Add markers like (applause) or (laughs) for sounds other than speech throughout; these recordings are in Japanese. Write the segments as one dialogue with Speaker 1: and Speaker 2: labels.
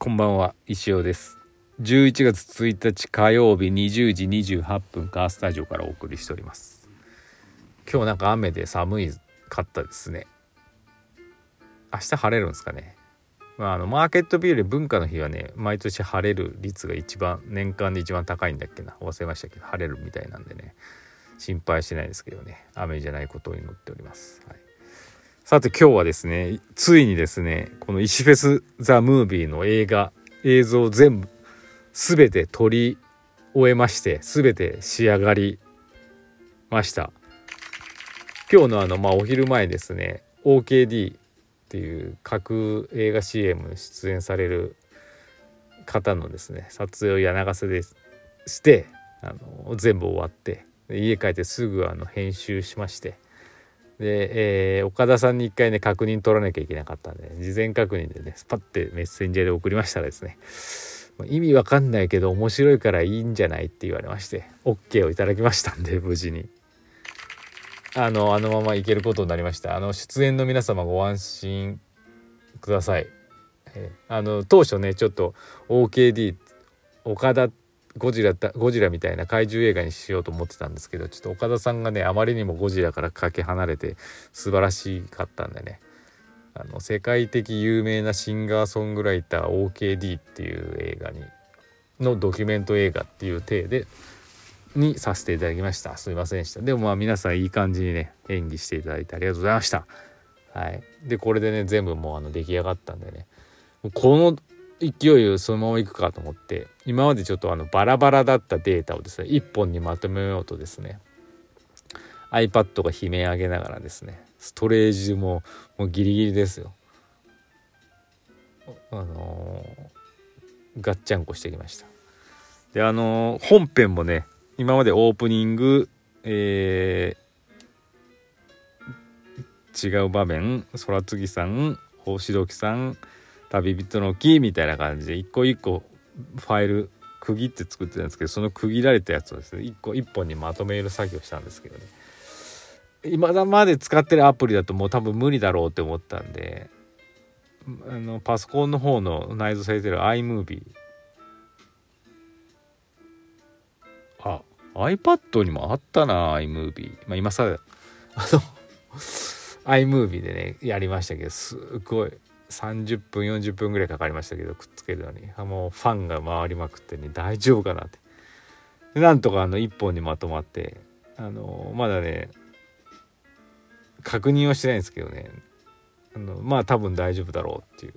Speaker 1: こんばんは石尾です。11月1日火曜日20時28分カースタジオからお送りしております。今日なんか雨で寒いかったですね。明日晴れるんですかね。まあ、あのマーケットビューで文化の日はね毎年晴れる率が一番年間で一番高いんだっけな。忘れましたけど晴れるみたいなんでね。心配してないですけどね。雨じゃないことを祈っております、はい、さて今日はですねついにですねこの石フェス・ザ・ムービーの映画映像全部全て撮り終えまして全て仕上がりました。今日のあのまあお昼前ですね OKD っていう各映画 CM 出演される方のですね撮影を柳瀬でしてあの全部終わって家帰ってすぐあの編集しましてで、えー、岡田さんに一回ね確認取らなきゃいけなかったんで事前確認でねスパッてメッセンジャーで送りましたらですね意味わかんないけど面白いからいいんじゃないって言われまして OK をいただきましたんで (laughs) 無事に。あのあのままいけることになりました。あの出演の皆様ご安心ください、えー、あの当初ねちょっと OKD 岡田ってゴジラゴジラみたいな怪獣映画にしようと思ってたんですけどちょっと岡田さんがねあまりにもゴジラからかけ離れて素晴らしかったんでね。あの世界的有名なシンガーソングライター OKD っていう映画にのドキュメント映画っていう体でにさせていただきました。すいませんでした。でもまあ皆さんいい感じにね演技していただいてありがとうございました。はい。でこれでね全部もうあの出来上がったんでね。この勢いをそのままいくかと思って今までちょっとあのバラバラだったデータをですね1本にまとめようとですね iPad が悲鳴上げながらですねストレージももうギリギリですよ。あのー、ガッチャンコしてきました。であのー、本編もね今までオープニング、えー、違う場面空継さん星時さん旅人の木みたいな感じで一個一個ファイル区切って作ってたんですけどその区切られたやつをですね一個一本にまとめる作業したんですけどね。今だまで使ってるアプリだともう多分無理だろうって思ったんであのパソコンの方の内蔵されてる iMovie あ iPad にもあったな iMovie まあ今さあの iMovie でねやりましたけどすごい。30分40分ぐらいかかりましたけどくっつけるのに。もうファンが回りまくってね大丈夫かなって。でなんとかあの1本にまとまってあのまだね確認はしてないんですけどね。あのまあ多分大丈夫だろうっていう。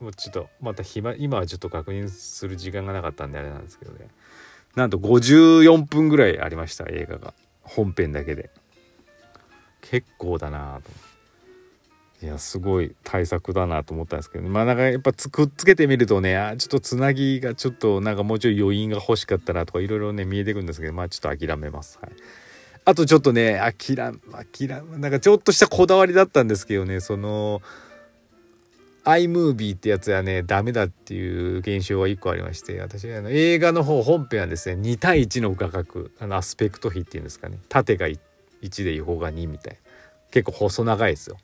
Speaker 1: もうちょっとまた暇今はちょっと確認する時間がなかったんであれなんですけどね。なんと54分ぐらいありました映画が。本編だけで。結構だなと。思っていやすごい対策だなと思ったんですけど、まあなんかやっぱくっつけてみるとねあちょっとつなぎがちょっとなんかもうちょい余韻が欲しかったなとかいろいろね見えてくるんですけどまあちょっと諦めます。はい、あとちょっとね諦め諦めなんかちょっとしたこだわりだったんですけどねその iMovie ってやつはねダメだっていう現象が1個ありまして私あの映画の方本編はですね2対1の画角あのアスペクト比っていうんですかね。縦が1で横が2みたいな。結構細長いですよ。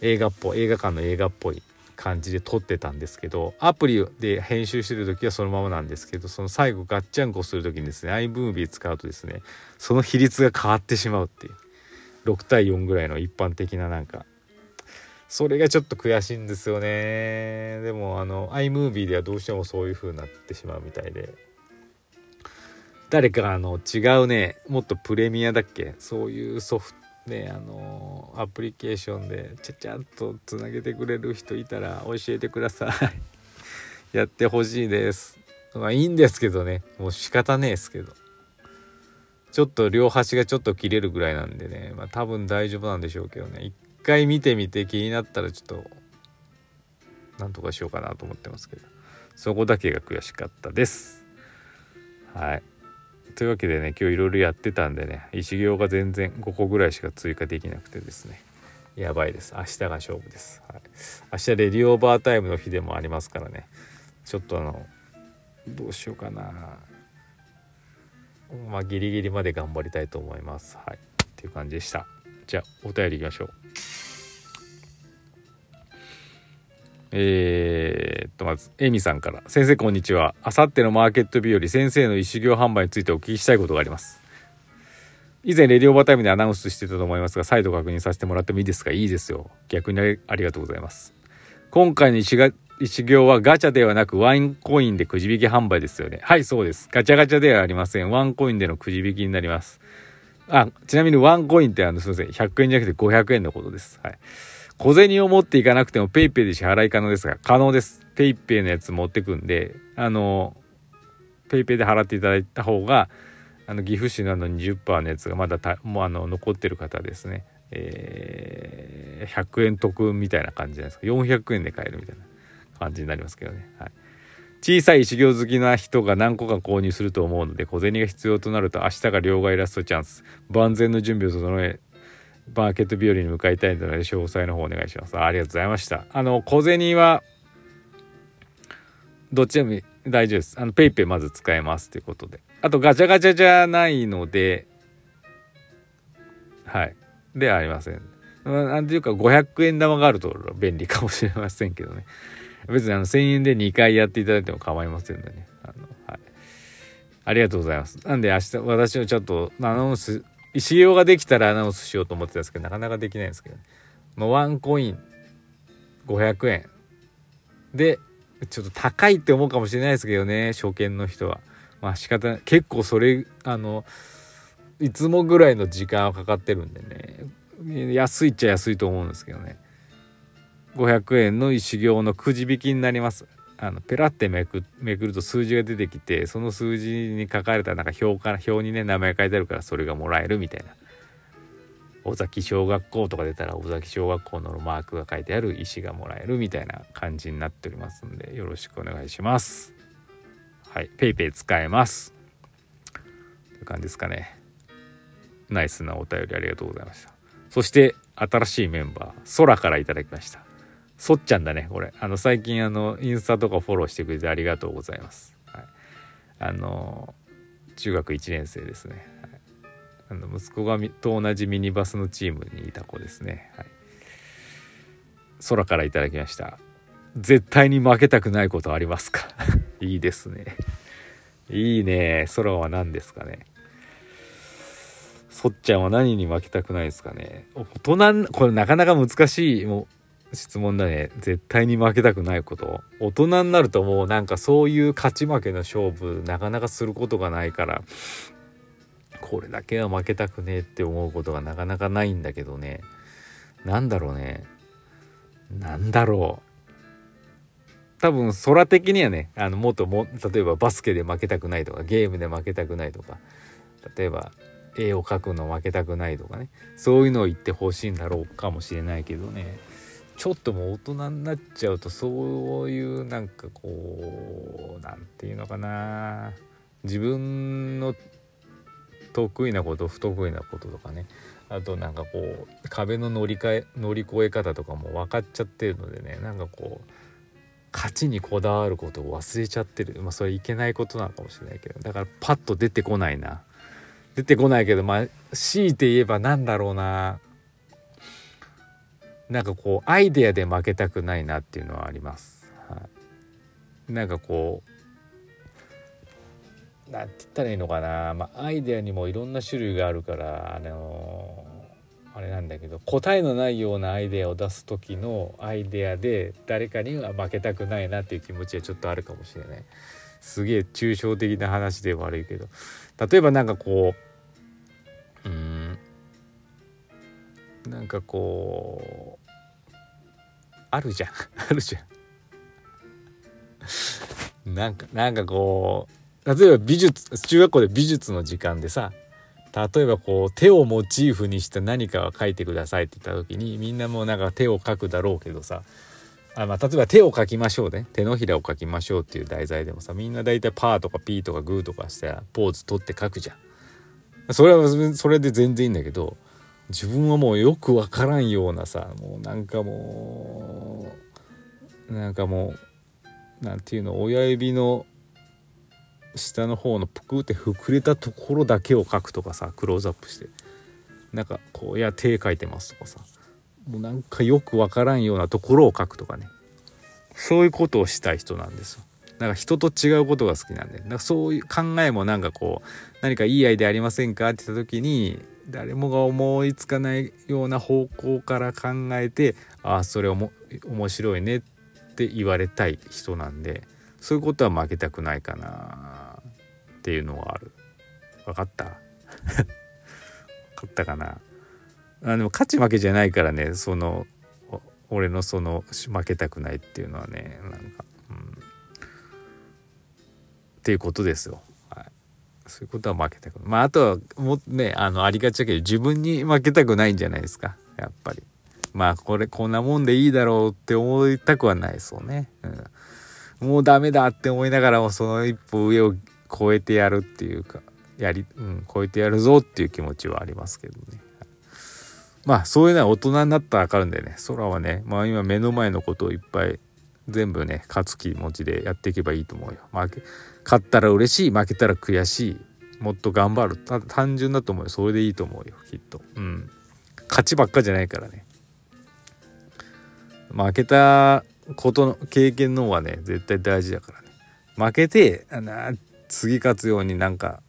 Speaker 1: 映画っぽい映画館の映画っぽい感じで撮ってたんですけどアプリで編集してる時はそのままなんですけどその最後ガッチャンコする時にですね iMovie 使うとですねその比率が変わってしまうっていう6対4ぐらいの一般的ななんかそれがちょっと悔しいんですよね。でもあの iMovie ではどうしてもそういう風になってしまうみたいで誰かあの違うねもっとプレミアだっけ？そういうソフトねあのアプリケーションでちゃちゃんとつなげてくれる人いたら教えてください。(laughs) やってほしいです。まあいいんですけどね。もう仕方ねえですけど。ちょっと両端がちょっと切れるぐらいなんでね。まあ多分大丈夫なんでしょうけどね。一回見てみて気になったらちょっとなんとかしようかなと思ってますけど。そこだけが悔しかったです。はい。というわけでね今日いろいろやってたんでね石行が全然5個ぐらいしか追加できなくてですね。やばいです。明日が勝負です、はい、明日レディオーバータイムの日でもありますからね。ちょっとあのどうしようかな。まあギリギリまで頑張りたいと思います。はい。っていう感じでした。じゃあお便りいきましょう。えー、とまずエミさんから「先生こんにちは。あさってのマーケット日和先生の石行販売についてお聞きしたいことがあります」以前レディオバタイムでアナウンスしてたと思いますが再度確認させてもらってもいいですかいいですよ。逆にありがとうございます。今回の石が石行はガチャではなくワインコインでくじ引き販売ですよね。はいそうです。ガチャガチャではありません。ワンコインでのくじ引きになります。あちなみにワンコインってあのすいません。100円じゃなくて500円のことです。はい。小銭を持っていかなくても PayPay で支払い可能ですが、可能です。PayPay のやつ持ってくんで、あの、PayPay で払っていただいた方が、あの岐阜市などに10%のやつがまだたもうあの残ってる方ですね、えー、100円得みたいな感じじゃないですか。400円で買えるみたいな感じになりますけどね、はい、小さい修行好きな人が何個か購入すると思うので小銭が必要となると明日が両替ラストチャンス。万全の準備を整えマーケット日和に向かいたいので詳細の方お願いします。ありがとうございました。あの小銭はどっちでも大丈夫です。あのペイペイまず使えますということで。あとガチャガチャじゃないので。はい。ではありません。なんていうか500円玉があると便利かもしれませんけどね。別にあの1000円で2回やっていただいても構いませんのでね。あの、はい、ありがとうございます。なんで明日私はちょっとアナウンス仕様ができたらアナウンスしようと思ってたんですけどなかなかできないんですけど、ね、まあ、ワンコイン500円でちょっと高いって思うかもしれないですけどね初見の人は。まあ仕方ない。結構それあのいつもぐらいの時間はかかってるんでね。安いっちゃ安いと思うんですけどね。500円の修行のくじ引きになります。あのペラってめくめくると数字が出てきてその数字に書かれたなんか表から表にね名前書いてあるからそれがもらえるみたいな。尾崎小学校とか出たら尾崎小学校のマークが書いてある石がもらえるみたいな感じになっておりますんでよろしくお願いします。はい PayPay 使えます。という感じですかね。ナイスなお便りありがとうございました。そして新しいメンバー空からいただきました。そっちゃんだねこれ。あの最近あのインスタとかフォローしてくれてありがとうございます、はい、あの中学1年生ですね、はい、あの息子がと同じミニバスのチームにいた子ですね、はい、空からいただきました。絶対に負けたくないことありますか？(laughs) いいですね。いいね。空は何ですかね？そっちゃんは何に負けたくないですかね？大人これなかなか難しいも質問だね。絶対に負けたくないこと。大人になるともうなんかそういう勝ち負けの勝負なかなかすることがないからこれだけは負けたくねえって思うことがなかなかないんだけどね。なんだろうね。なんだろう。多分空的にはねあのもっとも例えばバスケで負けたくないとかゲームで負けたくないとか例えば絵を描くの負けたくないとかねそういうのを言ってほしいんだろうかもしれないけどね。ちょっともう大人になっちゃうとそういうなんかこう何て言うのかな。自分の得意なこと不得意なこととかね。あとなんかこう壁の乗り換え乗り越え方とかも分かっちゃってるのでね。なんかこう勝ちにこだわることを忘れちゃってる。まあそれいけないことなのかもしれないけど。だからパッと出てこないな。出てこないけどまあ強いて言えばなんだろうな。なんかこうアイデアで負けたくないなっていうのはあります。はい、なんかこうなんて言ったらいいのかな、まあ、アイデアにもいろんな種類があるからあのー、あれなんだけど答えのないようなアイデアを出す時のアイデアで誰かには負けたくないなっていう気持ちはちょっとあるかもしれない。すげえ抽象的な話で悪いけど例えばなんかこううんなんかこうあるじゃん。(laughs) あるじゃん。なんかなんかこう例えば美術中学校で美術の時間でさ例えばこう手をモチーフにした何かを描いてくださいって言った時にみんなもうなんか手を描くだろうけどさあまあ、例えば手を描きましょうね。手のひらを描きましょうっていう題材でもさみんな大体パーとかピーとかグーとかしてポーズ取って描くじゃん。それはそれで全然いいんだけど自分はもうよくわからんようなさもうなんかもうなんかもうなんていうの親指の下の方のぷくって膨れたところだけを描くとかさクローズアップして。なんかこういや手描いてますとかさ。もうなんかよくわからんようなところを描くとかね。そういうことをしたい人なんですよ。なんか人と違うことが好きなんで。なんかそういう考えもなんかこう何かいいアイデアありませんかって言った時に誰もが思いつかないような方向から考えてああそれおも面白いねって言われたい人なんでそういうことは負けたくないかなっていうのはある。分かった？分かったかな？あでも勝ち負けじゃないからねその俺のその負けたくないっていうのはねなんか、うん、っていうことですよ。そういうことは負けたくない。まああとはもねあのありがちだけど自分に負けたくないんじゃないですかやっぱり。まあこれこんなもんでいいだろうって思いたくはないですよね。うん、もうダメだって思いながらもその一歩上を越えてやるっていうかやり、うん、超えてやるぞっていう気持ちはありますけどね。まあそういうのは大人になったら分かるんでね空はねまあ今目の前のことをいっぱい全部ね勝つ気持ちでやっていけばいいと思うよ。負け勝ったら嬉しい負けたら悔しいもっと頑張る単純だと思うよそれでいいと思うよきっと。うん勝ちばっかじゃないからね。負けたことの経験の方がね絶対大事だからね。負けてあの次勝つようになんか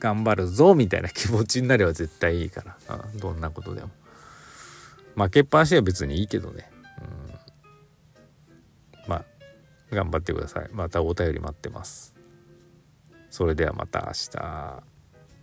Speaker 1: 頑張るぞみたいな気持ちになれば絶対いいから、うん、どんなことでも。負けっぱなしは別にいいけどね、頑張ってください。またお便り待ってます。それではまた明日。